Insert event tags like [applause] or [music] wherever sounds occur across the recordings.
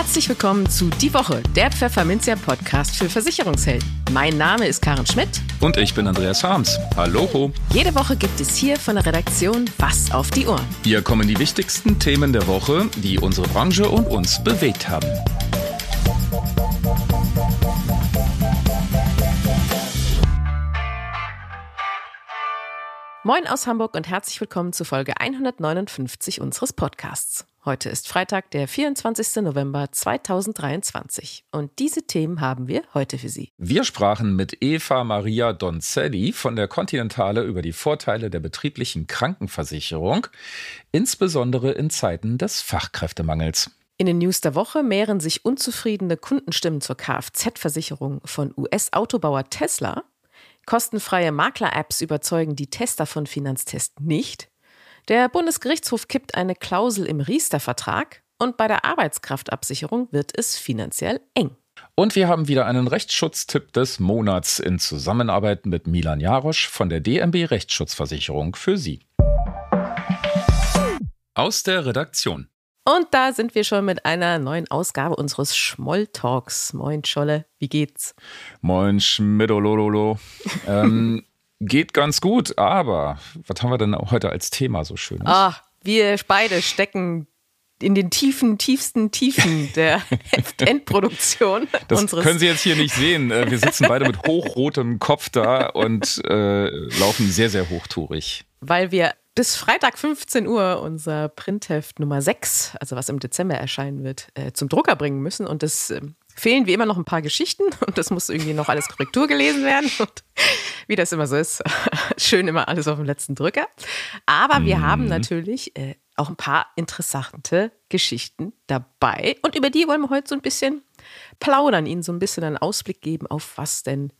Herzlich willkommen zu Die Woche, der Pfefferminzia Podcast für Versicherungshelden. Mein Name ist Karen Schmidt. Und ich bin Andreas Harms. Hallo. Jede Woche gibt es hier von der Redaktion Was auf die Ohren. Hier kommen die wichtigsten Themen der Woche, die unsere Branche und uns bewegt haben. Moin aus Hamburg und herzlich willkommen zu Folge 159 unseres Podcasts. Heute ist Freitag, der 24. November 2023 und diese Themen haben wir heute für Sie. Wir sprachen mit Eva Maria Donzelli von der Continentale über die Vorteile der betrieblichen Krankenversicherung, insbesondere in Zeiten des Fachkräftemangels. In den News der Woche mehren sich unzufriedene Kundenstimmen zur Kfz-Versicherung von US-Autobauer Tesla. Kostenfreie Makler-Apps überzeugen die Tester von Finanztest nicht. Der Bundesgerichtshof kippt eine Klausel im Riester-Vertrag und bei der Arbeitskraftabsicherung wird es finanziell eng. Und wir haben wieder einen Rechtsschutztipp des Monats in Zusammenarbeit mit Milan Jarosch von der DMB Rechtsschutzversicherung für Sie. Aus der Redaktion. Und da sind wir schon mit einer neuen Ausgabe unseres Schmolltalks. Moin Scholle, wie geht's? Moin Schmidolololo. ähm, [laughs] geht ganz gut, aber was haben wir denn heute als Thema so schön? Ah, wir beide stecken in den tiefen, tiefsten Tiefen [laughs] der Heftendproduktion. Das können Sie jetzt hier nicht sehen. Äh, wir sitzen beide mit hochrotem Kopf da und äh, laufen sehr, sehr hochtourig. Weil wir bis Freitag 15 Uhr unser Printheft Nummer 6, also was im Dezember erscheinen wird, äh, zum Drucker bringen müssen. Und es äh, fehlen wie immer noch ein paar Geschichten [laughs] und das muss irgendwie noch alles Korrektur gelesen werden. [laughs] Und wie das immer so ist, schön immer alles auf dem letzten Drücker. Aber wir mhm. haben natürlich äh, auch ein paar interessante Geschichten dabei. Und über die wollen wir heute so ein bisschen plaudern, Ihnen so ein bisschen einen Ausblick geben, auf was denn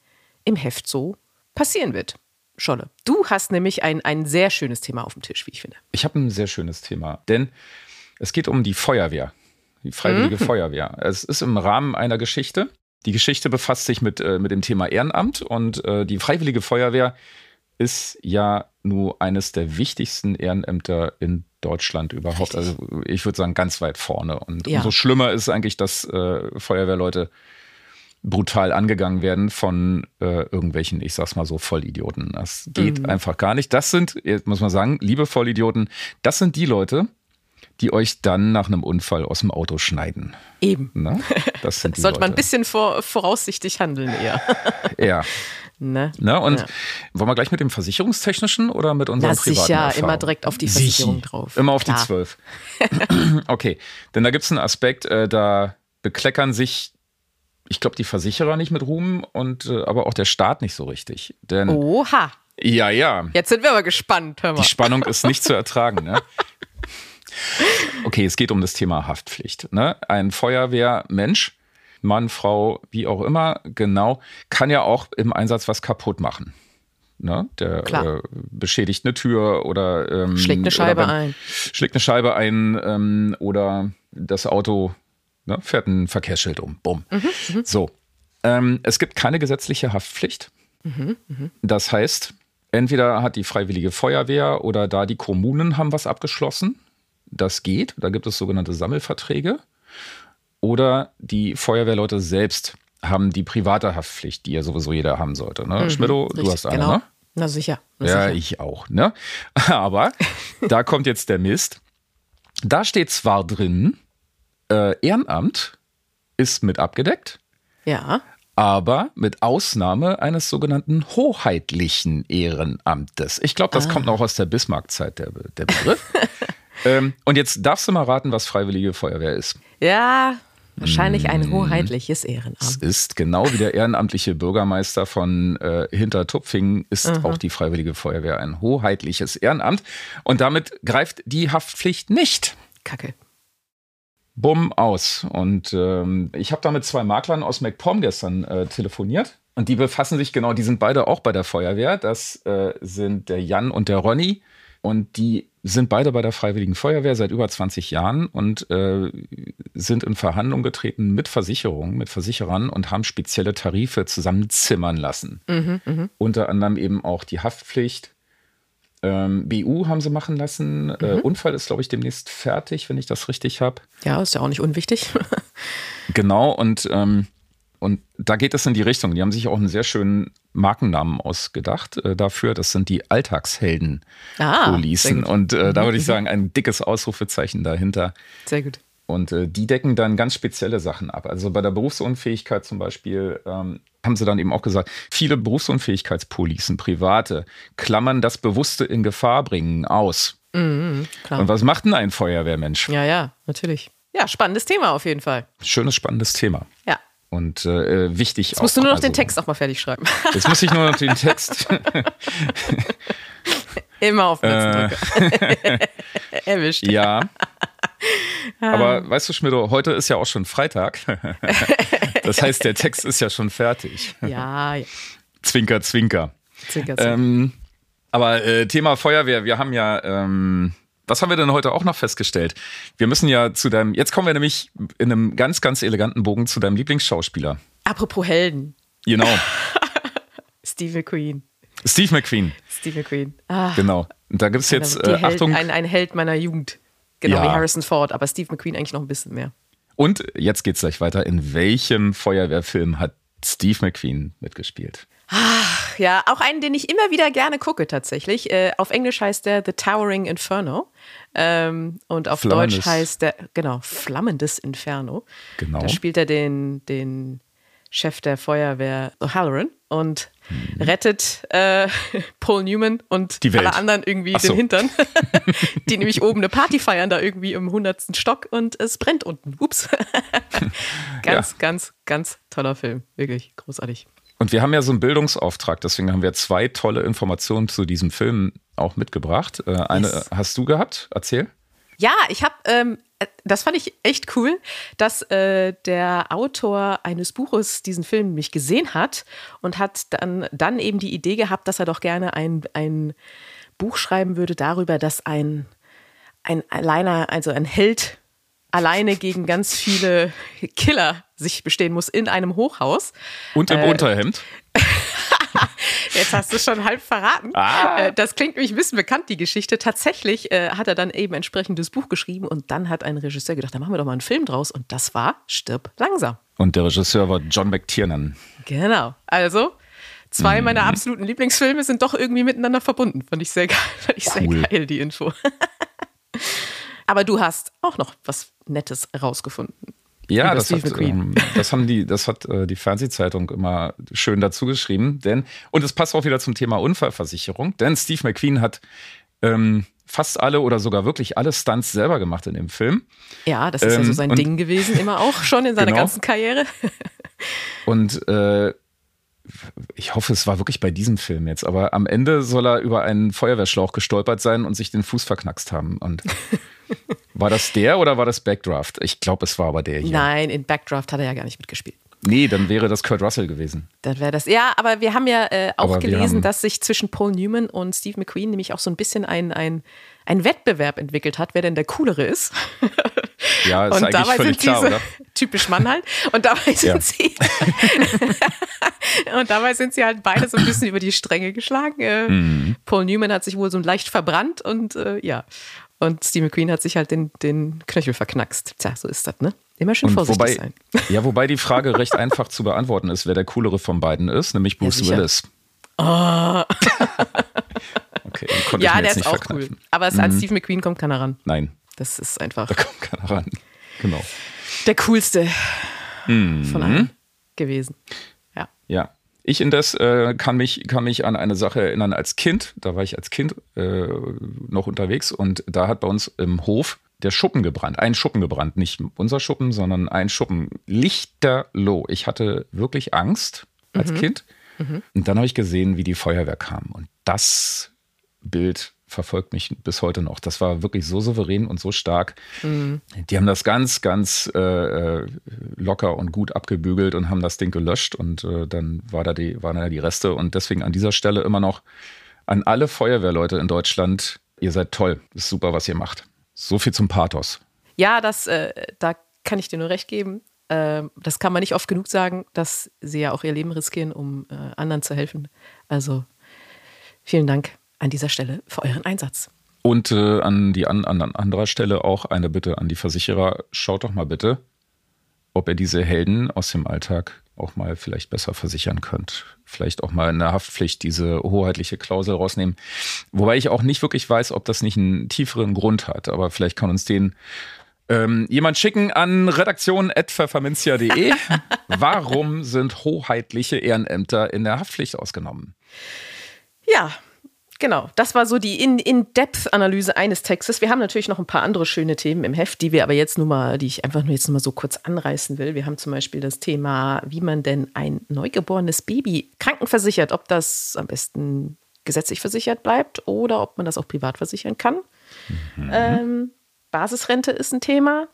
im Heft so passieren wird. Scholle, du hast nämlich ein, ein sehr schönes Thema auf dem Tisch, wie ich finde. Ich habe ein sehr schönes Thema, denn es geht um die Feuerwehr, die Freiwillige mhm. Feuerwehr. Es ist im Rahmen einer Geschichte. Die Geschichte befasst sich mit, äh, mit dem Thema Ehrenamt und äh, die Freiwillige Feuerwehr ist ja nur eines der wichtigsten Ehrenämter in Deutschland überhaupt. Richtig. Also ich würde sagen, ganz weit vorne. Und ja. umso schlimmer ist eigentlich, dass äh, Feuerwehrleute brutal angegangen werden von äh, irgendwelchen, ich sag's mal so, Vollidioten. Das geht mhm. einfach gar nicht. Das sind, muss man sagen, liebe Vollidioten, das sind die Leute, die euch dann nach einem Unfall aus dem Auto schneiden. Eben. Na? Das sind [laughs] die Sollte Leute. man ein bisschen vor, voraussichtig handeln eher. ja. [laughs] Ne? Ne? Und ja. wollen wir gleich mit dem Versicherungstechnischen oder mit unserem Na, privaten sicher, immer direkt auf die Versicherung Sicher. drauf. Immer auf Klar. die zwölf. [laughs] okay, denn da gibt es einen Aspekt, äh, da bekleckern sich ich glaube, die Versicherer nicht mit Ruhm und äh, aber auch der Staat nicht so richtig. Denn, Oha. Ja, ja. Jetzt sind wir aber gespannt, hör mal. Die Spannung [laughs] ist nicht zu ertragen. Ne? Okay, es geht um das Thema Haftpflicht. Ne? Ein Feuerwehrmensch, Mann, Frau, wie auch immer, genau, kann ja auch im Einsatz was kaputt machen. Ne? Der äh, beschädigt eine Tür oder ähm, schlägt eine Scheibe ein. Schlägt eine Scheibe ein ähm, oder das Auto Ne? Fährt ein Verkehrsschild um. Bumm. Mhm, mhm, so. Ähm, es gibt keine gesetzliche Haftpflicht. Mhm, mh. Das heißt, entweder hat die Freiwillige Feuerwehr oder da die Kommunen haben was abgeschlossen. Das geht. Da gibt es sogenannte Sammelverträge. Oder die Feuerwehrleute selbst haben die private Haftpflicht, die ja sowieso jeder haben sollte. Ne? Mhm, Schmidto, du hast eine, genau. ne? Na sicher. Na ja, sicher. ich auch. Ne? [laughs] Aber da kommt jetzt der Mist. Da steht zwar drin, äh, Ehrenamt ist mit abgedeckt. Ja. Aber mit Ausnahme eines sogenannten hoheitlichen Ehrenamtes. Ich glaube, das ah. kommt noch aus der Bismarck-Zeit, der, der Begriff. [laughs] ähm, und jetzt darfst du mal raten, was Freiwillige Feuerwehr ist. Ja, Wahrscheinlich ein hm. hoheitliches Ehrenamt. Es ist genau wie der ehrenamtliche Bürgermeister von äh, Hintertupfingen ist mhm. auch die Freiwillige Feuerwehr ein hoheitliches Ehrenamt. Und damit greift die Haftpflicht nicht. Kacke bumm, aus. Und ähm, ich habe da mit zwei Maklern aus MacPom gestern äh, telefoniert. Und die befassen sich genau, die sind beide auch bei der Feuerwehr. Das äh, sind der Jan und der Ronny. Und die sind beide bei der Freiwilligen Feuerwehr seit über 20 Jahren und äh, sind in Verhandlungen getreten mit Versicherungen, mit Versicherern und haben spezielle Tarife zusammenzimmern lassen. Mhm, mh. Unter anderem eben auch die Haftpflicht Ähm, BU haben sie machen lassen. Äh, mhm. Unfall ist, glaube ich, demnächst fertig, wenn ich das richtig habe. Ja, ist ja auch nicht unwichtig. [laughs] genau, und, ähm, und da geht es in die Richtung. Die haben sich auch einen sehr schönen Markennamen ausgedacht äh, dafür. Das sind die Alltagshelden ah, Policen. Und äh, da würde ich mhm. sagen, ein dickes Ausrufezeichen dahinter. Sehr gut. Und äh, die decken dann ganz spezielle Sachen ab. Also bei der Berufsunfähigkeit zum Beispiel ähm, haben sie dann eben auch gesagt, viele Berufsunfähigkeitspolicen, private, klammern das Bewusste in Gefahr bringen aus. Mhm, Und was macht denn ein Feuerwehrmensch? Ja, ja, natürlich. Ja, spannendes Thema auf jeden Fall. Schönes, spannendes Thema. Ja. Und äh, wichtig Jetzt musst auch, du nur noch also, den Text auch mal fertig schreiben. [laughs] Jetzt muss ich nur noch den Text. [laughs] Immer auf Knöpfe äh, [laughs] Erwischt. Ja. Aber weißt du, Schmidt, heute ist ja auch schon Freitag. Das heißt, der Text ist ja schon fertig. Ja, ja. Zwinker, zwinker. Zwinker, zwinker. Ähm, aber äh, Thema Feuerwehr, wir haben ja, ähm, was haben wir denn heute auch noch festgestellt? Wir müssen ja zu deinem, jetzt kommen wir nämlich in einem ganz, ganz eleganten Bogen zu deinem Lieblingsschauspieler. Apropos Helden. Genau. [laughs] Steve McQueen. Steve McQueen. Steve McQueen. Ah, genau. Und da gibt es jetzt, äh, Achtung. Ein, ein Held meiner Jugend. Genau, ja. wie Harrison Ford, aber Steve McQueen eigentlich noch ein bisschen mehr. Und jetzt geht's gleich weiter. In welchem Feuerwehrfilm hat Steve McQueen mitgespielt? Ach, ja, auch einen, den ich immer wieder gerne gucke, tatsächlich. Äh, auf Englisch heißt der The Towering Inferno. Ähm, und auf Deutsch heißt der, genau, Flammendes Inferno. Genau. Da spielt er den, den Chef der Feuerwehr O'Halloran und mhm. rettet äh, [laughs] Paul Newman und alle anderen irgendwie so. den Hintern, [laughs] [laughs] die nämlich oben eine Party feiern, da irgendwie im hundertsten Stock und es brennt unten. Ups. ganz, ja. ganz, ganz toller Film. Wirklich großartig. Und wir haben ja so einen Bildungsauftrag, deswegen haben wir zwei tolle Informationen zu diesem Film auch mitgebracht. Äh, eine yes. hast du gehabt? Erzähl. Ja, ich habe, ähm, das fand ich echt cool, dass äh, der Autor eines Buches diesen Film nämlich gesehen hat und hat dann, dann eben die Idee gehabt, dass er doch gerne ein, ein Buch schreiben würde darüber, dass ein, ein alleiner, also ein Held alleine gegen ganz viele Killer sich bestehen muss in einem Hochhaus. Und im äh, Unterhemd. [laughs] Jetzt hast du schon halb verraten. Ah. Äh, das klingt nämlich ein bisschen bekannt, die Geschichte. Tatsächlich äh, hat er dann eben entsprechendes Buch geschrieben und dann hat ein Regisseur gedacht, da machen wir doch mal einen Film draus. Und das war Stirb langsam. Und der Regisseur war John McTiernan. Genau. Also, zwei mhm. meiner absoluten Lieblingsfilme sind doch irgendwie miteinander verbunden. Fand ich sehr geil. [laughs] Fand ich cool. sehr geil, die Info. [laughs] Aber du hast auch noch was Nettes rausgefunden. Ja, das hat, ähm, das haben die, das hat äh, die Fernsehzeitung immer schön dazu geschrieben. Denn, und es passt auch wieder zum Thema Unfallversicherung, denn Steve McQueen hat ähm, fast alle oder sogar wirklich alle Stunts selber gemacht in dem Film. Ja, das ist ähm, ja so ähm, sein Ding gewesen, immer auch schon in seiner genau. ganzen Karriere. [laughs] und äh, ich hoffe, es war wirklich bei diesem Film jetzt, aber am Ende soll er über einen Feuerwehrschlauch gestolpert sein und sich den Fuß verknackst haben. Und [laughs] War das der oder war das Backdraft? Ich glaube, es war aber der hier. Nein, in Backdraft hat er ja gar nicht mitgespielt. Nee, dann wäre das Kurt Russell gewesen. Dann wäre das. Ja, aber wir haben ja äh, auch aber gelesen, dass sich zwischen Paul Newman und Steve McQueen nämlich auch so ein bisschen ein, ein, ein Wettbewerb entwickelt hat, wer denn der coolere ist. [laughs] Ja, ist und eigentlich dabei völlig sind klar, oder? [laughs] Typisch Mann halt. Und dabei sind ja. sie. [laughs] und dabei sind sie halt beide so ein bisschen über die Stränge geschlagen. Äh, mhm. Paul Newman hat sich wohl so leicht verbrannt und äh, ja. Und Steve McQueen hat sich halt den, den Knöchel verknackst. Tja, so ist das, ne? Immer schön vorsichtig wobei, sein. [laughs] Ja, wobei die Frage recht einfach zu beantworten ist, wer der coolere von beiden ist, nämlich Bruce [laughs] ja, Willis. Oh. okay, ja, der ist auch cool. Aber es, an mhm. Steve McQueen kommt keiner ran. Nein. Das ist einfach. Da kommt keiner ran. Genau. Der coolste mhm. von allen gewesen. Ja. Ja. Ich indes äh, kann, mich, kann mich an eine Sache erinnern als Kind. Da war ich als Kind äh, noch unterwegs und da hat bei uns im Hof der Schuppen gebrannt. Ein Schuppen gebrannt. Nicht unser Schuppen, sondern ein Schuppen. Lichterloh. Ich hatte wirklich Angst als mhm. Kind. Mhm. Und dann habe ich gesehen, wie die Feuerwehr kam. Und das Bild verfolgt mich bis heute noch. Das war wirklich so souverän und so stark. Mhm. Die haben das ganz, ganz äh, äh, locker und gut abgebügelt und haben das Ding gelöscht und äh, dann war da die, waren da die Reste. Und deswegen an dieser Stelle immer noch an alle Feuerwehrleute in Deutschland, ihr seid toll. ist super, was ihr macht. So viel zum Pathos. Ja, das, äh, da kann ich dir nur recht geben. Ähm, das kann man nicht oft genug sagen, dass sie ja auch ihr Leben riskieren, um äh, anderen zu helfen. Also vielen Dank an dieser Stelle für euren Einsatz. Und äh, an die an, an anderer Stelle auch eine Bitte an die Versicherer. Schaut doch mal bitte, ob ihr diese Helden aus dem Alltag auch mal vielleicht besser versichern könnt. Vielleicht auch mal in der Haftpflicht diese hoheitliche Klausel rausnehmen. Wobei ich auch nicht wirklich weiß, ob das nicht einen tieferen Grund hat. Aber vielleicht kann uns den ähm, jemand schicken an redaktion.pfefferminzia.de. [laughs] Warum sind hoheitliche Ehrenämter in der Haftpflicht ausgenommen? Ja, Genau, das war so die In-Depth-Analyse eines Textes. Wir haben natürlich noch ein paar andere schöne Themen im Heft, die wir aber jetzt nur mal, die ich einfach nur jetzt nur mal so kurz anreißen will. Wir haben zum Beispiel das Thema, wie man denn ein neugeborenes Baby krankenversichert, ob das am besten gesetzlich versichert bleibt oder ob man das auch privat versichern kann. Mhm. Ähm, Basisrente ist ein Thema.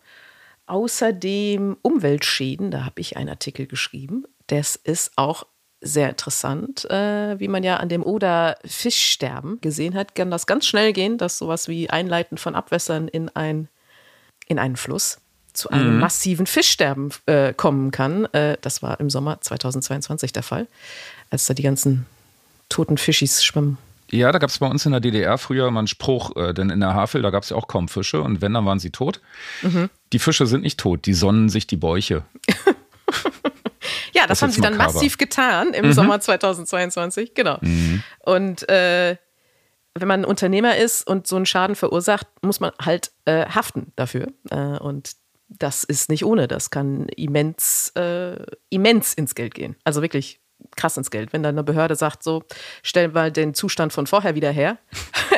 Außerdem Umweltschäden, da habe ich einen Artikel geschrieben. Das ist auch sehr interessant, äh, wie man ja an dem Oder Fischsterben gesehen hat, kann das ganz schnell gehen, dass sowas wie Einleiten von Abwässern in, ein, in einen Fluss zu einem mhm. massiven Fischsterben äh, kommen kann. Äh, das war im Sommer 2022 der Fall, als da die ganzen toten Fischis schwimmen. Ja, da gab es bei uns in der DDR früher mal einen Spruch, äh, denn in der Havel, da gab es ja auch kaum Fische und wenn, dann waren sie tot. Mhm. Die Fische sind nicht tot, die sonnen sich die Bäuche. [laughs] Ja, das, das haben sie dann makaber. massiv getan im mhm. Sommer 2022, genau. Mhm. Und äh, wenn man Unternehmer ist und so einen Schaden verursacht, muss man halt äh, haften dafür. Äh, und das ist nicht ohne. Das kann immens, äh, immens ins Geld gehen. Also wirklich krass ins Geld. Wenn dann eine Behörde sagt, so, stellen wir den Zustand von vorher wieder her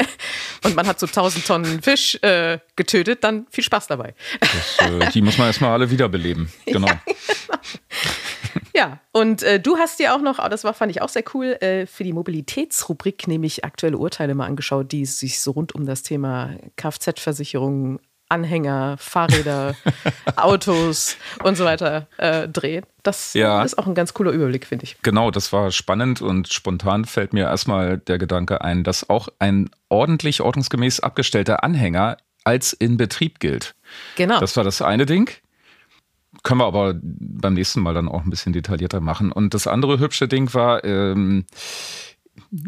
[laughs] und man hat so 1000 Tonnen Fisch äh, getötet, dann viel Spaß dabei. Das, äh, die muss man erstmal alle wiederbeleben. Genau. [laughs] Ja, genau. Ja, und äh, du hast dir auch noch, das war, fand ich auch sehr cool, äh, für die Mobilitätsrubrik nämlich aktuelle Urteile mal angeschaut, die sich so rund um das Thema Kfz-Versicherung, Anhänger, Fahrräder, [laughs] Autos und so weiter äh, drehen. Das ja. ist auch ein ganz cooler Überblick, finde ich. Genau, das war spannend und spontan fällt mir erstmal der Gedanke ein, dass auch ein ordentlich, ordnungsgemäß abgestellter Anhänger als in Betrieb gilt. Genau. Das war das eine Ding. Können wir aber beim nächsten Mal dann auch ein bisschen detaillierter machen. Und das andere hübsche Ding war, ähm,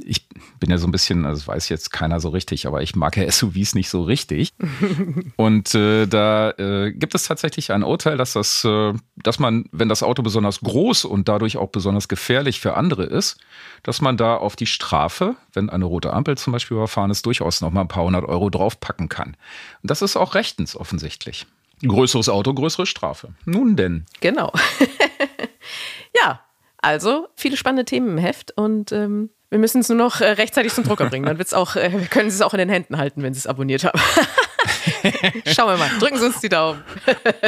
ich bin ja so ein bisschen, also weiß jetzt keiner so richtig, aber ich mag ja [laughs] SUVs nicht so richtig. [laughs] Und äh, da äh, gibt es tatsächlich ein Urteil, dass das, äh, dass man, wenn das Auto besonders groß und dadurch auch besonders gefährlich für andere ist, dass man da auf die Strafe, wenn eine rote Ampel zum Beispiel überfahren ist, durchaus noch mal ein paar hundert Euro draufpacken kann. Und das ist auch rechtens offensichtlich. Größeres Auto, größere Strafe. Nun denn. Genau. [laughs] ja, also viele spannende Themen im Heft und ähm, wir müssen es nur noch äh, rechtzeitig zum Drucker bringen. Dann wird's auch, äh, können Sie es auch in den Händen halten, wenn Sie es abonniert haben. [laughs] Schauen wir mal. Drücken Sie uns die Daumen.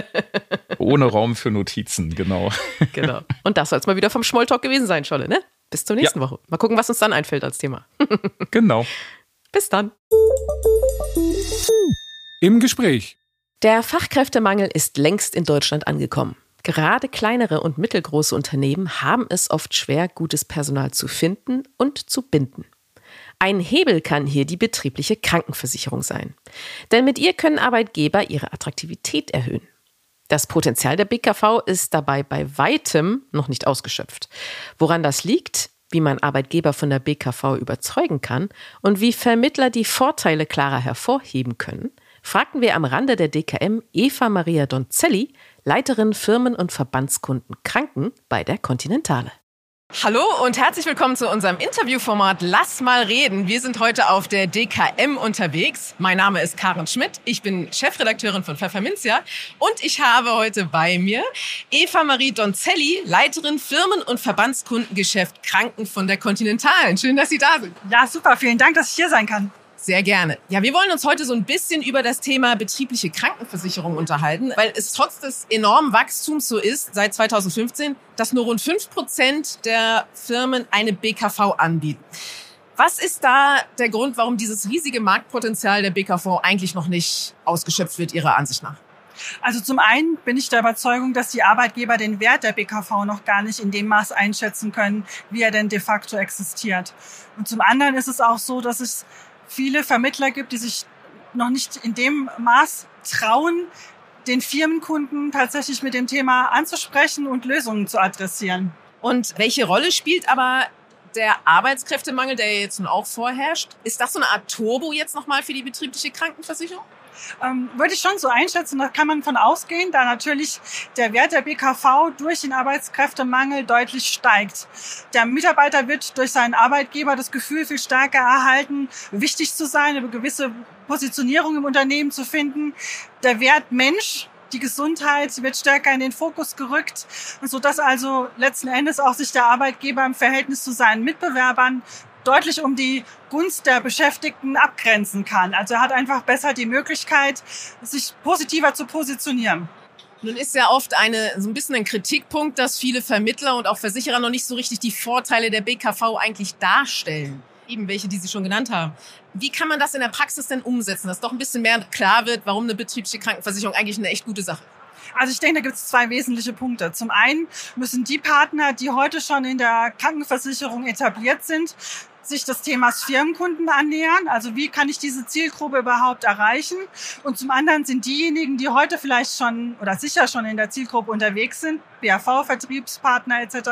[laughs] Ohne Raum für Notizen, genau. genau. Und das soll es mal wieder vom Schmolltalk gewesen sein, Scholle, ne? Bis zur nächsten ja. Woche. Mal gucken, was uns dann einfällt als Thema. genau. Bis dann. Im Gespräch. Der Fachkräftemangel ist längst in Deutschland angekommen. Gerade kleinere und mittelgroße Unternehmen haben es oft schwer, gutes Personal zu finden und zu binden. Ein Hebel kann hier die betriebliche Krankenversicherung sein. Denn mit ihr können Arbeitgeber ihre Attraktivität erhöhen. Das Potenzial der BKV ist dabei bei weitem noch nicht ausgeschöpft. Woran das liegt, wie man Arbeitgeber von der BKV überzeugen kann und wie Vermittler die Vorteile klarer hervorheben können, fragten wir am Rande der DKM Eva Maria Donzelli, Leiterin Firmen- und Verbandskunden Kranken bei der Continentale. Hallo und herzlich willkommen zu unserem Interviewformat Lass mal reden. Wir sind heute auf der DKM unterwegs. Mein Name ist Karen Schmidt. Ich bin Chefredakteurin von Pfefferminzia und ich habe heute bei mir Eva Marie Donzelli, Leiterin Firmen- und Verbandskundengeschäft Kranken von der Continentalen. Schön, dass Sie da sind. Ja, super. Vielen Dank, dass ich hier sein kann. Sehr gerne. Ja, wir wollen uns heute so ein bisschen über das Thema betriebliche Krankenversicherung unterhalten, weil es trotz des enormen Wachstums so ist, seit 2015, dass nur rund fünf Prozent der Firmen eine BKV anbieten. Was ist da der Grund, warum dieses riesige Marktpotenzial der BKV eigentlich noch nicht ausgeschöpft wird, Ihrer Ansicht nach? Also zum einen bin ich der Überzeugung, dass die Arbeitgeber den Wert der BKV noch gar nicht in dem Maß einschätzen können, wie er denn de facto existiert. Und zum anderen ist es auch so, dass es viele Vermittler gibt, die sich noch nicht in dem Maß trauen, den Firmenkunden tatsächlich mit dem Thema anzusprechen und Lösungen zu adressieren. Und welche Rolle spielt aber Der Arbeitskräftemangel, der jetzt nun auch vorherrscht, ist das so eine Art Turbo jetzt nochmal für die betriebliche Krankenversicherung? Ähm, würde ich schon so einschätzen, da kann man von ausgehen, da natürlich der Wert der BKV durch den Arbeitskräftemangel deutlich steigt. Der Mitarbeiter wird durch seinen Arbeitgeber das Gefühl viel stärker erhalten, wichtig zu sein, eine gewisse Positionierung im Unternehmen zu finden. Der Wert Mensch die Gesundheit wird stärker in den Fokus gerückt, so dass also letzten Endes auch sich der Arbeitgeber im Verhältnis zu seinen Mitbewerbern deutlich um die Gunst der Beschäftigten abgrenzen kann. Also er hat einfach besser die Möglichkeit, sich positiver zu positionieren. Nun ist ja oft eine, so ein bisschen ein Kritikpunkt, dass viele Vermittler und auch Versicherer noch nicht so richtig die Vorteile der BKV eigentlich darstellen. Eben welche, die Sie schon genannt haben. Wie kann man das in der Praxis denn umsetzen, dass doch ein bisschen mehr klar wird, warum eine betriebliche Krankenversicherung eigentlich eine echt gute Sache ist? Also ich denke, da gibt es zwei wesentliche Punkte. Zum einen müssen die Partner, die heute schon in der Krankenversicherung etabliert sind, sich des Themas Firmenkunden annähern. Also wie kann ich diese Zielgruppe überhaupt erreichen? Und zum anderen sind diejenigen, die heute vielleicht schon oder sicher schon in der Zielgruppe unterwegs sind, BAV, Vertriebspartner etc.,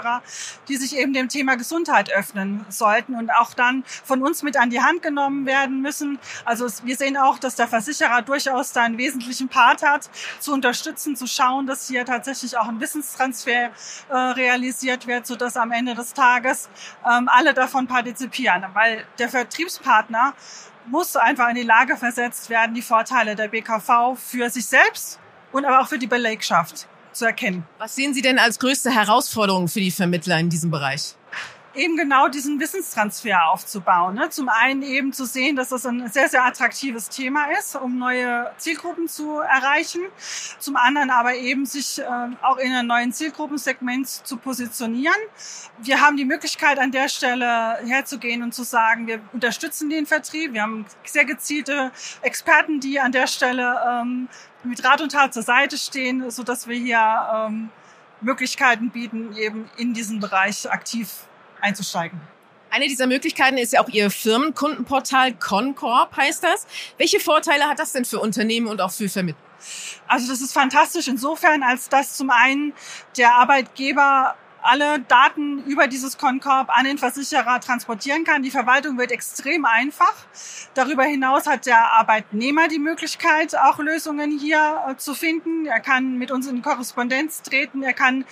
die sich eben dem Thema Gesundheit öffnen sollten und auch dann von uns mit an die Hand genommen werden müssen. Also wir sehen auch, dass der Versicherer durchaus da einen wesentlichen Part hat, zu unterstützen, zu schauen, dass hier tatsächlich auch ein Wissenstransfer äh, realisiert wird, sodass am Ende des Tages ähm, alle davon partizipieren. Weil der Vertriebspartner muss einfach in die Lage versetzt werden, die Vorteile der BKV für sich selbst und aber auch für die Belegschaft zu erkennen. Was sehen Sie denn als größte Herausforderung für die Vermittler in diesem Bereich? Eben genau diesen Wissenstransfer aufzubauen. Ne? Zum einen eben zu sehen, dass das ein sehr, sehr attraktives Thema ist, um neue Zielgruppen zu erreichen. Zum anderen aber eben sich äh, auch in einem neuen Zielgruppensegment zu positionieren. Wir haben die Möglichkeit an der Stelle herzugehen und zu sagen, wir unterstützen den Vertrieb. Wir haben sehr gezielte Experten, die an der Stelle ähm, mit Rat und Tat zur Seite stehen, so dass wir hier ähm, Möglichkeiten bieten, eben in diesen Bereich aktiv einzusteigen. Eine dieser Möglichkeiten ist ja auch Ihr Firmenkundenportal Concorp heißt das. Welche Vorteile hat das denn für Unternehmen und auch für Vermittler? Also das ist fantastisch insofern, als dass zum einen der Arbeitgeber alle Daten über dieses Concorp an den Versicherer transportieren kann. Die Verwaltung wird extrem einfach. Darüber hinaus hat der Arbeitnehmer die Möglichkeit, auch Lösungen hier äh, zu finden. Er kann mit uns in Korrespondenz treten. Er kann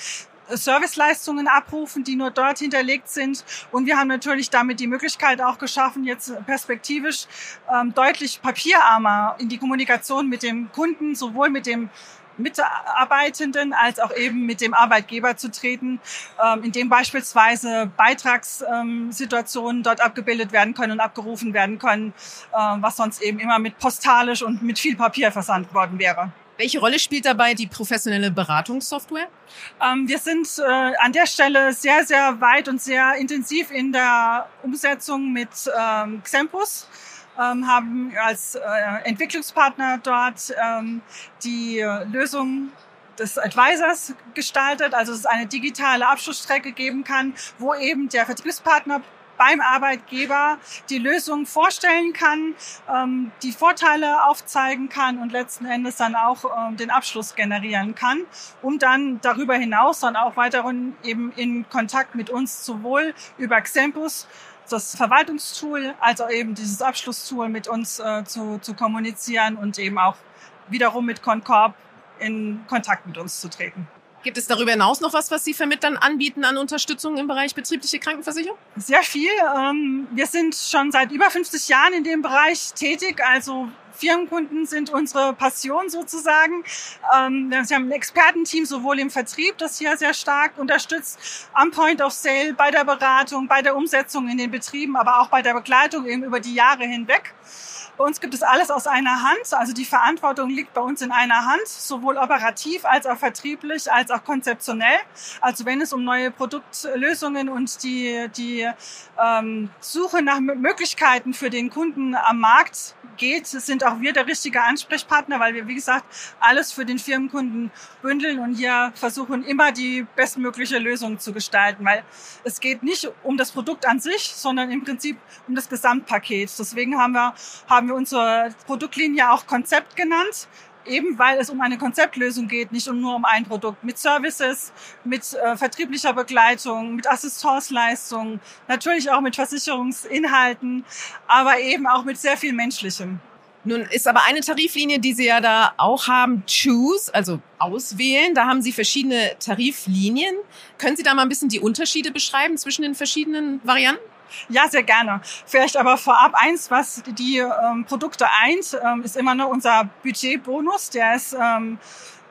Serviceleistungen abrufen, die nur dort hinterlegt sind. Und wir haben natürlich damit die Möglichkeit auch geschaffen, jetzt perspektivisch ähm, deutlich papierarmer in die Kommunikation mit dem Kunden, sowohl mit dem Mitarbeitenden als auch eben mit dem Arbeitgeber zu treten, ähm, in dem beispielsweise Beitragssituationen dort abgebildet werden können und abgerufen werden können, äh, was sonst eben immer mit postalisch und mit viel Papier versandt worden wäre. Welche Rolle spielt dabei die professionelle Beratungssoftware? Ähm, wir sind äh, an der Stelle sehr, sehr weit und sehr intensiv in der Umsetzung mit ähm, Xempus ähm, haben als äh, Entwicklungspartner dort ähm, die Lösung des Advisors gestaltet, also es eine digitale Abschlussstrecke geben kann, wo eben der Vertriebspartner beim Arbeitgeber die Lösung vorstellen kann, ähm, die Vorteile aufzeigen kann und letzten Endes dann auch ähm, den Abschluss generieren kann, um dann darüber hinaus dann auch weiterhin eben in Kontakt mit uns sowohl über Xempus das Verwaltungstool als auch eben dieses Abschlusstool mit uns äh, zu, zu kommunizieren und eben auch wiederum mit Concorp in Kontakt mit uns zu treten. Gibt es darüber hinaus noch was, was Sie Vermittlern anbieten an Unterstützung im Bereich betriebliche Krankenversicherung? Sehr viel. Ähm, wir sind schon seit über 50 Jahren in dem Bereich tätig. Also Firmenkunden sind unsere Passion sozusagen. Ähm, wir haben ein Expertenteam sowohl im Vertrieb, das hier sehr stark unterstützt, am Point of Sale, bei der Beratung, bei der Umsetzung in den Betrieben, aber auch bei der Begleitung eben über die Jahre hinweg. Bei uns gibt es alles aus einer Hand. Also die Verantwortung liegt bei uns in einer Hand, sowohl operativ als auch vertrieblich, als auch konzeptionell. Also wenn es um neue Produktlösungen und die, die ähm, Suche nach Möglichkeiten für den Kunden am Markt geht, sind auch wir der richtige Ansprechpartner, weil wir, wie gesagt, alles für den Firmenkunden bündeln und hier versuchen, immer die bestmögliche Lösung zu gestalten, weil es geht nicht um das Produkt an sich, sondern im Prinzip um das Gesamtpaket. Deswegen haben wir, haben wir unsere Produktlinie auch Konzept genannt eben weil es um eine Konzeptlösung geht, nicht nur um ein Produkt, mit Services, mit äh, vertrieblicher Begleitung, mit Assistanzleistungen, natürlich auch mit Versicherungsinhalten, aber eben auch mit sehr viel Menschlichem. Nun ist aber eine Tariflinie, die Sie ja da auch haben, Choose, also auswählen. Da haben Sie verschiedene Tariflinien. Können Sie da mal ein bisschen die Unterschiede beschreiben zwischen den verschiedenen Varianten? Ja, sehr gerne. Vielleicht aber vorab eins, was die ähm, Produkte eint, ähm, ist immer nur unser Budgetbonus. Der ist ähm,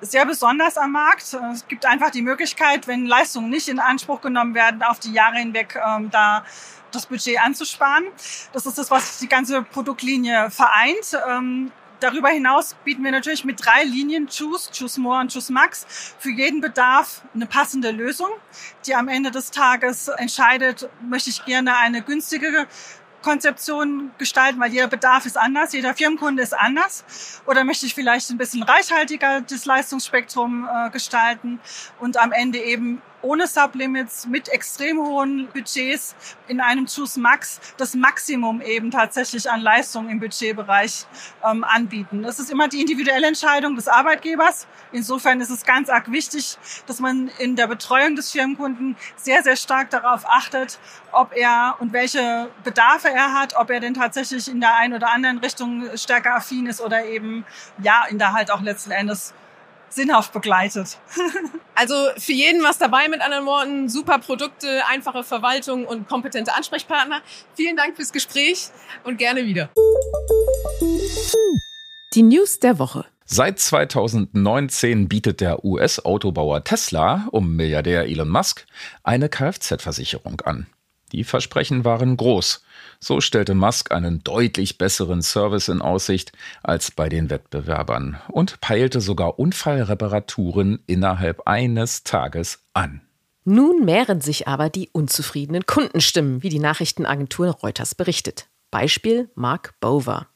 sehr besonders am Markt. Es gibt einfach die Möglichkeit, wenn Leistungen nicht in Anspruch genommen werden, auf die Jahre hinweg ähm, da das Budget anzusparen. Das ist das, was die ganze Produktlinie vereint. Darüber hinaus bieten wir natürlich mit drei Linien Choose, Choose More und Choose Max für jeden Bedarf eine passende Lösung, die am Ende des Tages entscheidet, möchte ich gerne eine günstige Konzeption gestalten, weil jeder Bedarf ist anders, jeder Firmenkunde ist anders. Oder möchte ich vielleicht ein bisschen reichhaltiger das Leistungsspektrum äh, gestalten und am Ende eben ohne Sublimits, mit extrem hohen Budgets in einem Choose Max das Maximum eben tatsächlich an Leistung im Budgetbereich ähm, anbieten. Das ist immer die individuelle Entscheidung des Arbeitgebers. Insofern ist es ganz arg wichtig, dass man in der Betreuung des Firmenkunden sehr, sehr stark darauf achtet, ob er und welche Bedarfe er hat, ob er denn tatsächlich in der einen oder anderen Richtung stärker affin ist oder eben ja in der halt auch letzten Endes sinnhaft begleitet. [laughs] also für jeden was dabei mit anderen Worten, super Produkte, einfache Verwaltung und kompetente Ansprechpartner. Vielen Dank fürs Gespräch und gerne wieder. Die News der Woche. Seit 2019 bietet der US-Autobauer Tesla um Milliardär Elon Musk eine Kfz-Versicherung an. Die Versprechen waren groß. So stellte Musk einen deutlich besseren Service in Aussicht als bei den Wettbewerbern und peilte sogar Unfallreparaturen innerhalb eines Tages an. Nun mehren sich aber die unzufriedenen Kundenstimmen, wie die Nachrichtenagentur Reuters berichtet. Beispiel Mark Bover.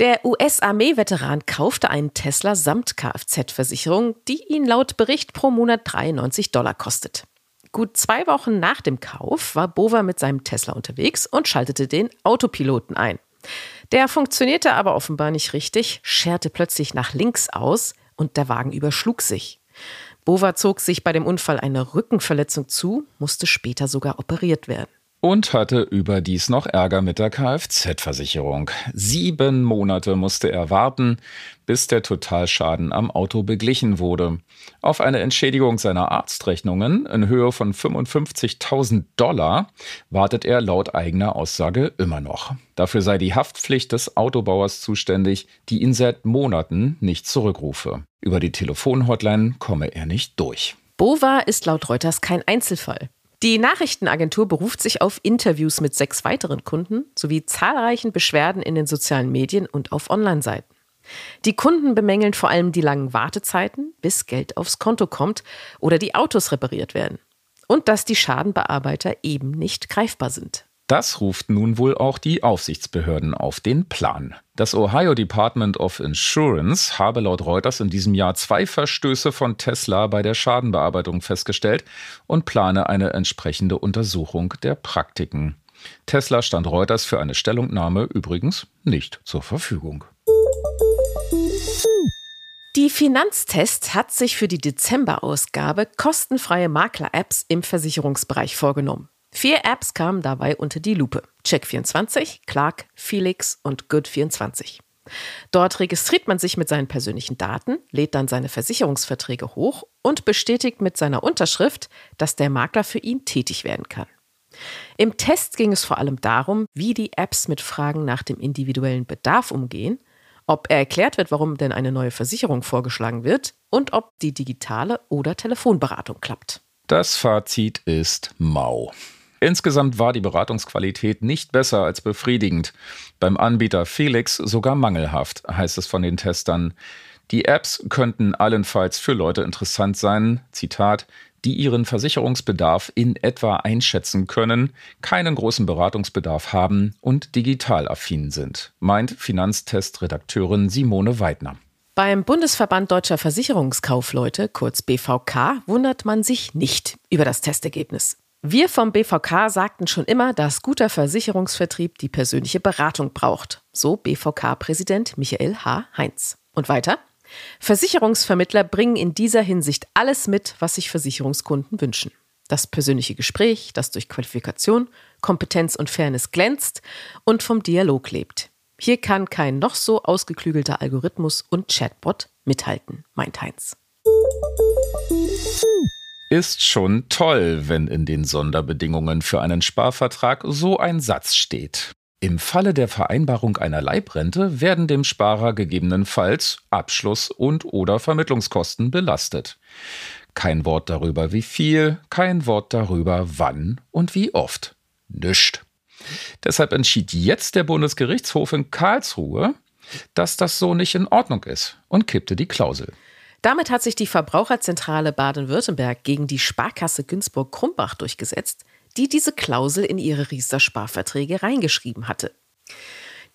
Der US-Armee-Veteran kaufte einen Tesla samt Kfz-Versicherung, die ihn laut Bericht pro Monat 93 Dollar kostet. Gut zwei Wochen nach dem Kauf war Bova mit seinem Tesla unterwegs und schaltete den Autopiloten ein. Der funktionierte aber offenbar nicht richtig, scherte plötzlich nach links aus und der Wagen überschlug sich. Bova zog sich bei dem Unfall eine Rückenverletzung zu, musste später sogar operiert werden und hatte überdies noch Ärger mit der Kfz-Versicherung. Sieben Monate musste er warten, bis der Totalschaden am Auto beglichen wurde. Auf eine Entschädigung seiner Arztrechnungen in Höhe von 55.000 Dollar wartet er laut eigener Aussage immer noch. Dafür sei die Haftpflicht des Autobauers zuständig, die ihn seit Monaten nicht zurückrufe. Über die Telefonhotline komme er nicht durch. Bova ist laut Reuters kein Einzelfall. Die Nachrichtenagentur beruft sich auf Interviews mit sechs weiteren Kunden sowie zahlreichen Beschwerden in den sozialen Medien und auf Online-Seiten. Die Kunden bemängeln vor allem die langen Wartezeiten, bis Geld aufs Konto kommt oder die Autos repariert werden. Und dass die Schadenbearbeiter eben nicht greifbar sind. Das ruft nun wohl auch die Aufsichtsbehörden auf den Plan. Das Ohio Department of Insurance habe laut Reuters in diesem Jahr zwei Verstöße von Tesla bei der Schadenbearbeitung festgestellt und plane eine entsprechende Untersuchung der Praktiken. Tesla stand Reuters für eine Stellungnahme übrigens nicht zur Verfügung. Die Finanztest hat sich für die Dezember-Ausgabe kostenfreie Makler-Apps im Versicherungsbereich vorgenommen. Vier Apps kamen dabei unter die Lupe. Check24, Clark, Felix und Good24. Dort registriert man sich mit seinen persönlichen Daten, lädt dann seine Versicherungsverträge hoch und bestätigt mit seiner Unterschrift, dass der Makler für ihn tätig werden kann. Im Test ging es vor allem darum, wie die Apps mit Fragen nach dem individuellen Bedarf umgehen, ob er erklärt wird, warum denn eine neue Versicherung vorgeschlagen wird und ob die digitale oder Telefonberatung klappt. Das Fazit ist mau. Insgesamt war die Beratungsqualität nicht besser als befriedigend. Beim Anbieter Felix sogar mangelhaft, heißt es von den Testern. Die Apps könnten allenfalls für Leute interessant sein, Zitat, die ihren Versicherungsbedarf in etwa einschätzen können, keinen großen Beratungsbedarf haben und digital affin sind, meint Finanztest-Redakteurin Simone Weidner. Beim Bundesverband Deutscher Versicherungskaufleute, kurz BVK, wundert man sich nicht über das Testergebnis. Wir vom BVK sagten schon immer, dass guter Versicherungsvertrieb die persönliche Beratung braucht. So BVK-Präsident Michael H. Heinz. Und weiter? Versicherungsvermittler bringen in dieser Hinsicht alles mit, was sich Versicherungskunden wünschen. Das persönliche Gespräch, das durch Qualifikation, Kompetenz und Fairness glänzt und vom Dialog lebt. Hier kann kein noch so ausgeklügelter Algorithmus und Chatbot mithalten, meint Heinz. Ist schon toll, wenn in den Sonderbedingungen für einen Sparvertrag so ein Satz steht. Im Falle der Vereinbarung einer Leibrente werden dem Sparer gegebenenfalls Abschluss und oder Vermittlungskosten belastet. Kein Wort darüber, wie viel, kein Wort darüber, wann und wie oft. Nischt. Deshalb entschied jetzt der Bundesgerichtshof in Karlsruhe, dass das so nicht in Ordnung ist und kippte die Klausel. Damit hat sich die Verbraucherzentrale Baden-Württemberg gegen die Sparkasse Günzburg-Krumbach durchgesetzt, die diese Klausel in ihre Riester-Sparverträge reingeschrieben hatte.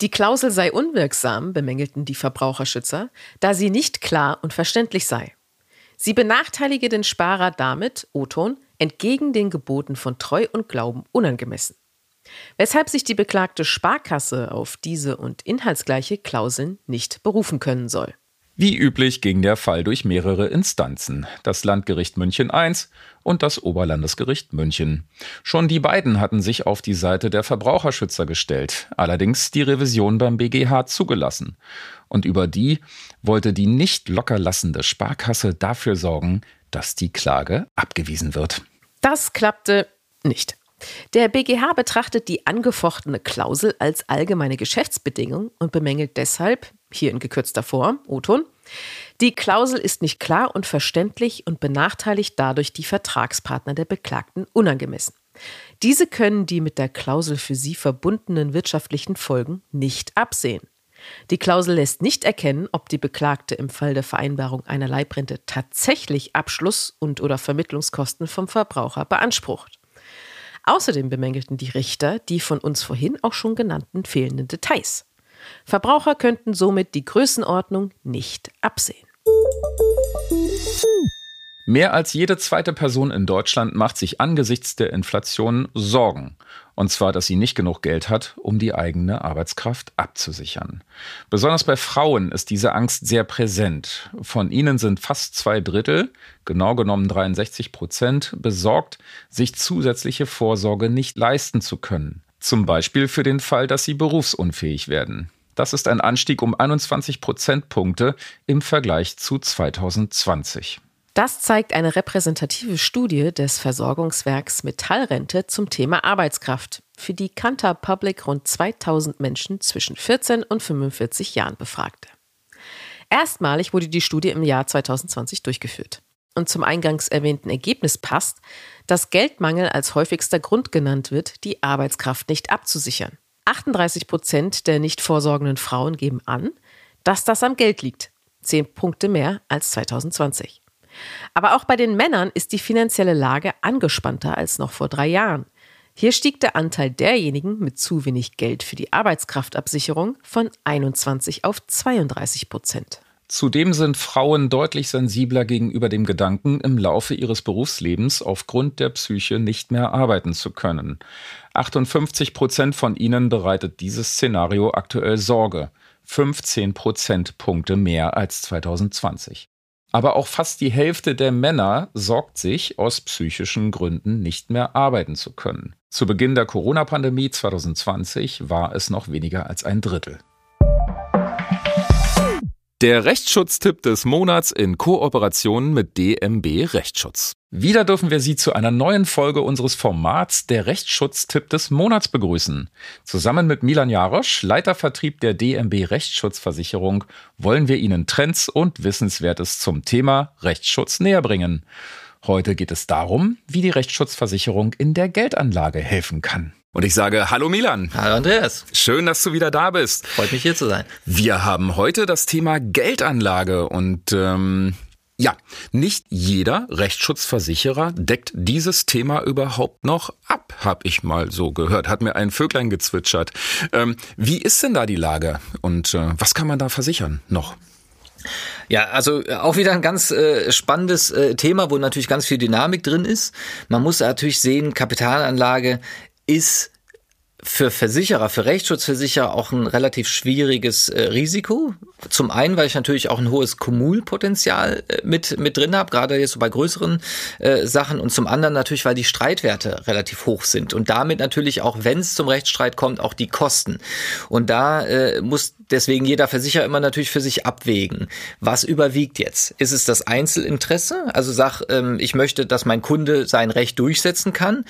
Die Klausel sei unwirksam, bemängelten die Verbraucherschützer, da sie nicht klar und verständlich sei. Sie benachteilige den Sparer damit, Oton, entgegen den Geboten von Treu und Glauben unangemessen. Weshalb sich die beklagte Sparkasse auf diese und inhaltsgleiche Klauseln nicht berufen können soll. Wie üblich ging der Fall durch mehrere Instanzen, das Landgericht München I und das Oberlandesgericht München. Schon die beiden hatten sich auf die Seite der Verbraucherschützer gestellt, allerdings die Revision beim BGH zugelassen. Und über die wollte die nicht locker lassende Sparkasse dafür sorgen, dass die Klage abgewiesen wird. Das klappte nicht. Der BGH betrachtet die angefochtene Klausel als allgemeine Geschäftsbedingung und bemängelt deshalb, hier in gekürzter Form, O-Ton, die Klausel ist nicht klar und verständlich und benachteiligt dadurch die Vertragspartner der Beklagten unangemessen. Diese können die mit der Klausel für sie verbundenen wirtschaftlichen Folgen nicht absehen. Die Klausel lässt nicht erkennen, ob die Beklagte im Fall der Vereinbarung einer Leibrente tatsächlich Abschluss und oder Vermittlungskosten vom Verbraucher beansprucht. Außerdem bemängelten die Richter die von uns vorhin auch schon genannten fehlenden Details. Verbraucher könnten somit die Größenordnung nicht absehen. Mehr als jede zweite Person in Deutschland macht sich angesichts der Inflation Sorgen. Und zwar, dass sie nicht genug Geld hat, um die eigene Arbeitskraft abzusichern. Besonders bei Frauen ist diese Angst sehr präsent. Von ihnen sind fast zwei Drittel, genau genommen 63 Prozent, besorgt, sich zusätzliche Vorsorge nicht leisten zu können. Zum Beispiel für den Fall, dass sie berufsunfähig werden. Das ist ein Anstieg um 21 Prozentpunkte im Vergleich zu 2020. Das zeigt eine repräsentative Studie des Versorgungswerks Metallrente zum Thema Arbeitskraft, für die Kantar Public rund 2000 Menschen zwischen 14 und 45 Jahren befragte. Erstmalig wurde die Studie im Jahr 2020 durchgeführt. Und zum eingangs erwähnten Ergebnis passt, dass Geldmangel als häufigster Grund genannt wird, die Arbeitskraft nicht abzusichern. 38 Prozent der nicht vorsorgenden Frauen geben an, dass das am Geld liegt. Zehn Punkte mehr als 2020. Aber auch bei den Männern ist die finanzielle Lage angespannter als noch vor drei Jahren. Hier stieg der Anteil derjenigen mit zu wenig Geld für die Arbeitskraftabsicherung von 21 auf 32 Prozent. Zudem sind Frauen deutlich sensibler gegenüber dem Gedanken, im Laufe ihres Berufslebens aufgrund der Psyche nicht mehr arbeiten zu können. 58 Prozent von ihnen bereitet dieses Szenario aktuell Sorge. 15 Prozentpunkte mehr als 2020. Aber auch fast die Hälfte der Männer sorgt sich, aus psychischen Gründen nicht mehr arbeiten zu können. Zu Beginn der Corona-Pandemie 2020 war es noch weniger als ein Drittel. Der Rechtsschutztipp des Monats in Kooperation mit DMB Rechtsschutz. Wieder dürfen wir Sie zu einer neuen Folge unseres Formats Der Rechtsschutztipp des Monats begrüßen. Zusammen mit Milan Jarosch, Leitervertrieb der DMB Rechtsschutzversicherung, wollen wir Ihnen Trends und Wissenswertes zum Thema Rechtsschutz näherbringen. Heute geht es darum, wie die Rechtsschutzversicherung in der Geldanlage helfen kann. Und ich sage Hallo Milan. Hallo Andreas. Schön, dass du wieder da bist. Freut mich hier zu sein. Wir haben heute das Thema Geldanlage und ähm, ja, nicht jeder Rechtsschutzversicherer deckt dieses Thema überhaupt noch ab, habe ich mal so gehört. Hat mir ein Vöglein gezwitschert. Ähm, wie ist denn da die Lage und äh, was kann man da versichern noch? Ja, also äh, auch wieder ein ganz äh, spannendes äh, Thema, wo natürlich ganz viel Dynamik drin ist. Man muss natürlich sehen, Kapitalanlage ist für Versicherer, für Rechtsschutzversicherer auch ein relativ schwieriges äh, Risiko. Zum einen, weil ich natürlich auch ein hohes Kumulpotenzial äh, mit, mit drin habe, gerade jetzt so bei größeren äh, Sachen. Und zum anderen natürlich, weil die Streitwerte relativ hoch sind und damit natürlich auch, wenn es zum Rechtsstreit kommt, auch die Kosten. Und da äh, muss deswegen jeder Versicherer immer natürlich für sich abwägen. Was überwiegt jetzt? Ist es das Einzelinteresse? Also sag, ähm, ich möchte, dass mein Kunde sein Recht durchsetzen kann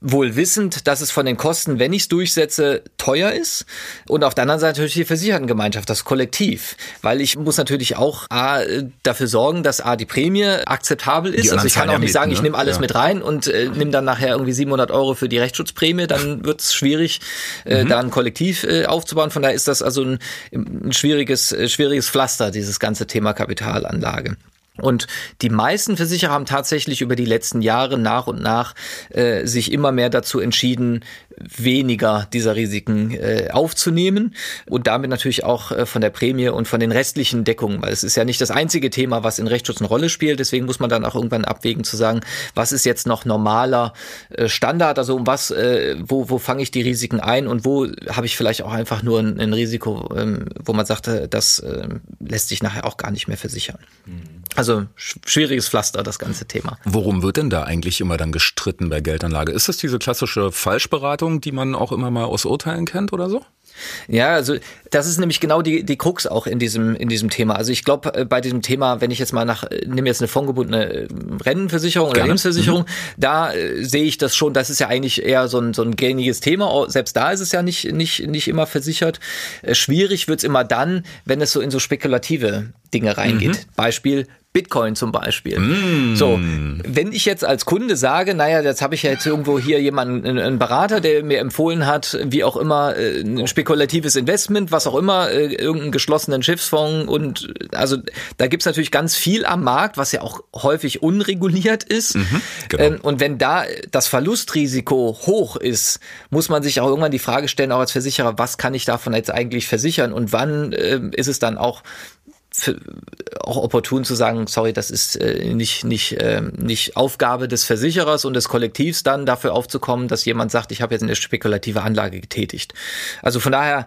wohl wissend, dass es von den Kosten, wenn ich es durchsetze, teuer ist. Und auf der anderen Seite natürlich die Versichertengemeinschaft, das Kollektiv. Weil ich muss natürlich auch A, dafür sorgen, dass A, die Prämie akzeptabel ist. Also ich kann auch nicht sagen, mit, ne? ich nehme alles ja. mit rein und äh, nehme dann nachher irgendwie 700 Euro für die Rechtsschutzprämie. Dann wird es schwierig, äh, mhm. da ein Kollektiv äh, aufzubauen. Von daher ist das also ein, ein schwieriges, äh, schwieriges Pflaster, dieses ganze Thema Kapitalanlage. Und die meisten Versicherer haben tatsächlich über die letzten Jahre nach und nach äh, sich immer mehr dazu entschieden, weniger dieser Risiken äh, aufzunehmen und damit natürlich auch äh, von der Prämie und von den restlichen Deckungen, weil es ist ja nicht das einzige Thema, was in Rechtsschutz eine Rolle spielt. Deswegen muss man dann auch irgendwann abwägen zu sagen, was ist jetzt noch normaler äh, Standard, also um was, äh, wo, wo fange ich die Risiken ein und wo habe ich vielleicht auch einfach nur ein, ein Risiko, ähm, wo man sagte, das äh, lässt sich nachher auch gar nicht mehr versichern. Mhm. Also schwieriges Pflaster, das ganze Thema. Worum wird denn da eigentlich immer dann gestritten bei Geldanlage? Ist das diese klassische Falschberatung, die man auch immer mal aus Urteilen kennt oder so? Ja, also das ist nämlich genau die, die Krux auch in diesem, in diesem Thema. Also ich glaube, äh, bei diesem Thema, wenn ich jetzt mal nach, äh, nehme jetzt eine fondgebundene äh, Rentenversicherung oder Lebensversicherung, mhm. da äh, sehe ich das schon, das ist ja eigentlich eher so ein, so ein gängiges Thema. Selbst da ist es ja nicht, nicht, nicht immer versichert. Äh, schwierig wird's immer dann, wenn es so in so spekulative Dinge reingeht. Mhm. Beispiel Bitcoin zum Beispiel. Mm. So, wenn ich jetzt als Kunde sage, naja, jetzt habe ich ja jetzt irgendwo hier jemanden, einen Berater, der mir empfohlen hat, wie auch immer, äh, ein spekulatives Investment, was auch immer, äh, irgendeinen geschlossenen Schiffsfonds und also da gibt's natürlich ganz viel am Markt, was ja auch häufig unreguliert ist. Mhm, genau. Ähm, und wenn da das Verlustrisiko hoch ist, muss man sich auch irgendwann die Frage stellen, auch als Versicherer, was kann ich davon jetzt eigentlich versichern und wann äh, ist es dann auch für, auch opportun zu sagen, sorry, das ist äh, nicht, nicht, äh, nicht Aufgabe des Versicherers und des Kollektivs dann dafür aufzukommen, dass jemand sagt, ich habe jetzt eine spekulative Anlage getätigt. Also von daher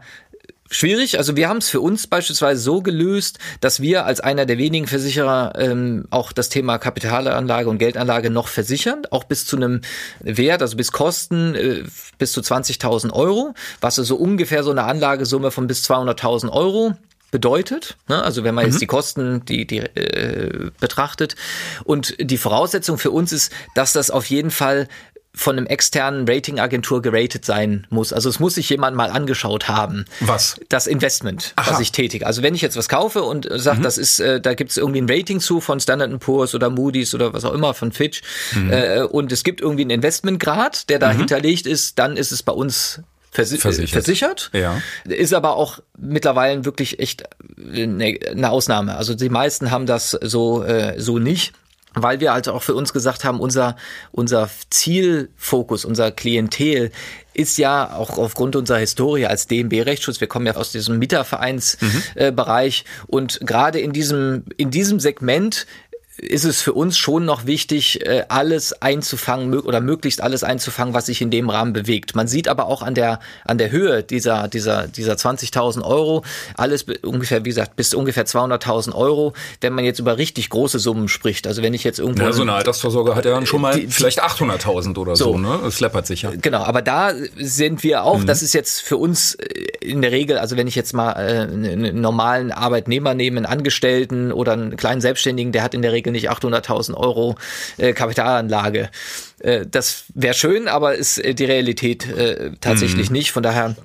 schwierig. Also wir haben es für uns beispielsweise so gelöst, dass wir als einer der wenigen Versicherer ähm, auch das Thema Kapitalanlage und Geldanlage noch versichern, auch bis zu einem Wert, also bis Kosten äh, bis zu 20.000 Euro, was also ungefähr so eine Anlagesumme von bis 200.000 Euro bedeutet. Ne? Also wenn man mhm. jetzt die Kosten die, die äh, betrachtet. Und die Voraussetzung für uns ist, dass das auf jeden Fall von einem externen Ratingagentur geratet sein muss. Also es muss sich jemand mal angeschaut haben. Was? Das Investment, Aha. was ich tätige. Also wenn ich jetzt was kaufe und sage, mhm. das ist, äh, da gibt es irgendwie ein Rating zu von Standard Poor's oder Moody's oder was auch immer von Fitch mhm. äh, und es gibt irgendwie einen Investmentgrad, der da mhm. hinterlegt ist, dann ist es bei uns Versi versichert. versichert. Ja. Ist aber auch mittlerweile wirklich echt eine, eine Ausnahme. Also die meisten haben das so, äh, so nicht weil wir halt auch für uns gesagt haben, unser, unser Zielfokus, unser Klientel ist ja auch aufgrund unserer Historie als DMB-Rechtsschutz, wir kommen ja aus diesem Mietervereinsbereich mhm. äh, und gerade in diesem, in diesem Segment ist es für uns schon noch wichtig, äh, alles einzufangen oder möglichst alles einzufangen, was sich in dem Rahmen bewegt. Man sieht aber auch an der an der Höhe dieser dieser dieser 20.000 Euro alles ungefähr wie gesagt bis ungefähr 200.000 Euro, wenn man jetzt über richtig große Summen spricht. Also wenn ich jetzt irgendwo ja, so eine Altersvorsorge hat ja dann schon mal die, vielleicht 800.000 oder so, so, ne? Es läppert sich ja. Genau, aber da sind wir auch. Mhm. Das ist jetzt für uns äh, in der Regel, also wenn ich jetzt mal äh, einen normalen Arbeitnehmer nehme, einen Angestellten oder einen kleinen Selbstständigen, der hat in der Regel nicht 800.000 Euro äh, Kapitalanlage. Äh, das wäre schön, aber ist äh, die Realität äh, tatsächlich mhm. nicht. Von daher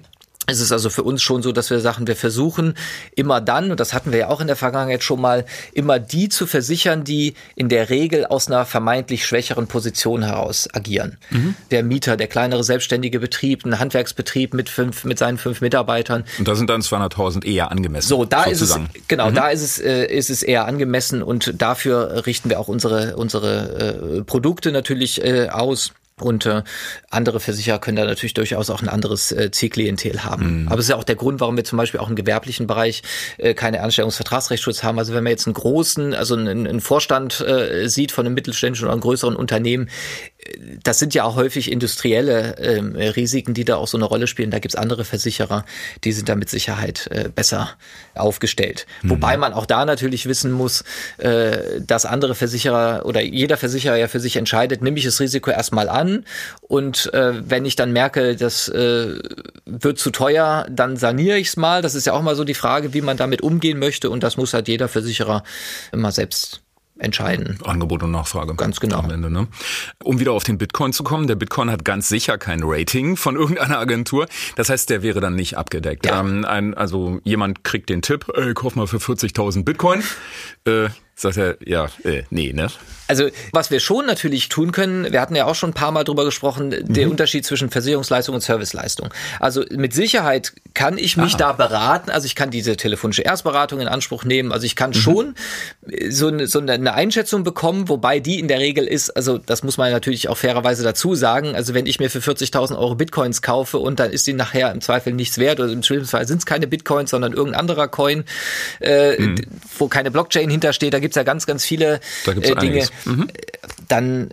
es ist also für uns schon so, dass wir sagen, wir versuchen immer dann, und das hatten wir ja auch in der Vergangenheit schon mal, immer die zu versichern, die in der Regel aus einer vermeintlich schwächeren Position heraus agieren. Mhm. Der Mieter, der kleinere selbstständige Betrieb, ein Handwerksbetrieb mit fünf, mit seinen fünf Mitarbeitern. Und da sind dann 200.000 eher angemessen. So, da sozusagen. ist es, genau, mhm. da ist es, äh, ist es eher angemessen und dafür richten wir auch unsere, unsere äh, Produkte natürlich äh, aus. Und äh, andere Versicherer können da natürlich durchaus auch ein anderes äh, Zielklientel haben. Mhm. Aber es ist ja auch der Grund, warum wir zum Beispiel auch im gewerblichen Bereich äh, keine Anstellungsvertragsrechtsschutz haben. Also wenn man jetzt einen großen, also einen, einen Vorstand äh, sieht von einem mittelständischen oder einem größeren Unternehmen, das sind ja auch häufig industrielle ähm, Risiken, die da auch so eine Rolle spielen. Da gibt's andere Versicherer, die sind da mit Sicherheit äh, besser aufgestellt. Mhm. Wobei man auch da natürlich wissen muss, äh, dass andere Versicherer oder jeder Versicherer ja für sich entscheidet, nehme ich das Risiko erstmal an und äh, wenn ich dann merke, das äh, wird zu teuer, dann saniere ich es mal. Das ist ja auch mal so die Frage, wie man damit umgehen möchte und das muss halt jeder Versicherer immer selbst entscheiden. Angebot und Nachfrage. Ganz genau. Am Ende, ne? Um wieder auf den Bitcoin zu kommen, der Bitcoin hat ganz sicher kein Rating von irgendeiner Agentur. Das heißt, der wäre dann nicht abgedeckt. Ja. Ähm, ein, also jemand kriegt den Tipp, ey, kauf mal für 40.000 Bitcoin. Äh, sagt er, ja, äh, nee, ne? Also was wir schon natürlich tun können, wir hatten ja auch schon ein paar Mal drüber gesprochen, mhm. der Unterschied zwischen Versicherungsleistung und Serviceleistung. Also mit Sicherheit kann ich mich Aha. da beraten, also ich kann diese telefonische Erstberatung in Anspruch nehmen, also ich kann mhm. schon so eine, so eine Einschätzung bekommen, wobei die in der Regel ist, also das muss man natürlich auch fairerweise dazu sagen, also wenn ich mir für 40.000 Euro Bitcoins kaufe und dann ist die nachher im Zweifel nichts wert oder im schlimmsten Fall sind es keine Bitcoins, sondern irgendein anderer Coin, äh, mhm. wo keine Blockchain hintersteht, da gibt's ja ganz, ganz viele äh, Dinge. Einiges mhm. dann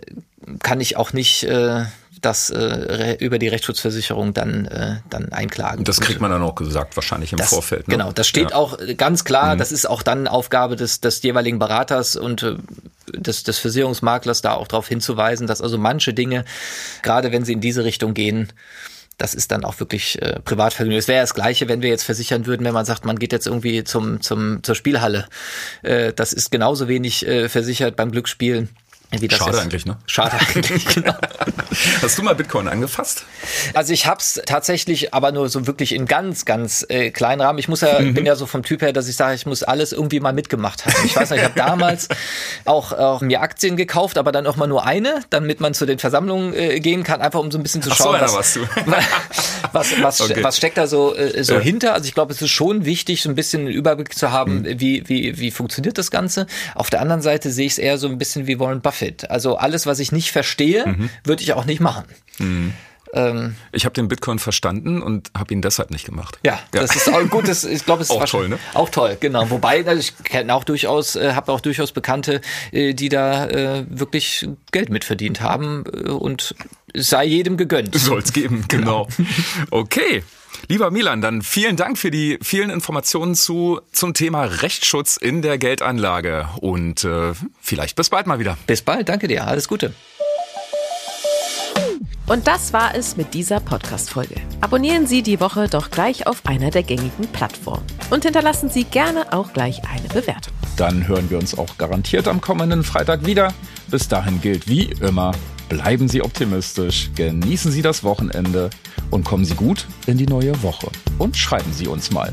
kann ich auch nicht äh, das äh, über die Rechtsschutzversicherung dann äh, dann einklagen. Das kriegt man dann auch gesagt, wahrscheinlich im das, Vorfeld. Ne? Genau, das steht ja. auch ganz klar. Mhm. Das ist auch dann Aufgabe des des jeweiligen Beraters und äh, des, des Versicherungsmaklers da auch darauf hinzuweisen, dass also manche Dinge, gerade wenn sie in diese Richtung gehen, das ist dann auch wirklich äh, Privatvergnügen. Es wäre das Gleiche, wenn wir jetzt versichern würden, wenn man sagt, man geht jetzt irgendwie zum, zum, zur Spielhalle. Äh, das ist genauso wenig äh, versichert beim Glücksspielen Schade ist. eigentlich, ne? Schade eigentlich, [laughs] genau. Hast du mal Bitcoin angefasst? Also ich hab's tatsächlich, aber nur so wirklich in ganz, ganz äh, kleinen Rahmen. Ich muss ja, mhm. bin ja so vom Typ her, dass ich sage, ich muss alles irgendwie mal mitgemacht haben. Ich weiß nicht, ich habe damals auch, auch mir Aktien gekauft, aber dann auch mal nur eine, damit man zu den Versammlungen äh, gehen kann, einfach um so ein bisschen zu schauen, Ach so, was, [laughs] [laughs] was, was, okay. was steckt da so, äh, so ja. hinter. Also ich glaube, es ist schon wichtig, so ein bisschen einen Überblick zu haben, mhm. wie, wie, wie funktioniert das Ganze. Auf der anderen Seite sehe ich es eher so ein bisschen wie Warren Buffett. Also alles, was ich nicht verstehe, mhm. würde ich auch nicht machen. Mhm. Ähm, ich habe den Bitcoin verstanden und habe ihn deshalb nicht gemacht. Ja, ja. das ist auch gut. Das, ich glaube, es ist [laughs] auch toll, ne? Auch toll, genau. Wobei also ich kenne auch durchaus, äh, habe auch durchaus Bekannte, äh, die da äh, wirklich Geld mitverdient haben und sei jedem gegönnt. Soll's geben, genau. genau. Okay. Lieber Milan, dann vielen Dank für die vielen Informationen zu, zum Thema Rechtsschutz in der Geldanlage und äh, vielleicht bis bald mal wieder. Bis bald, danke dir, alles Gute. Und das war es mit dieser Podcast-Folge. Abonnieren Sie die Woche doch gleich auf einer der gängigen Plattformen und hinterlassen Sie gerne auch gleich eine Bewertung. Dann hören wir uns auch garantiert am kommenden Freitag wieder. Bis dahin gilt wie immer, bleiben Sie optimistisch, genießen Sie das Wochenende und kommen Sie gut in die neue Woche. Und schreiben Sie uns mal.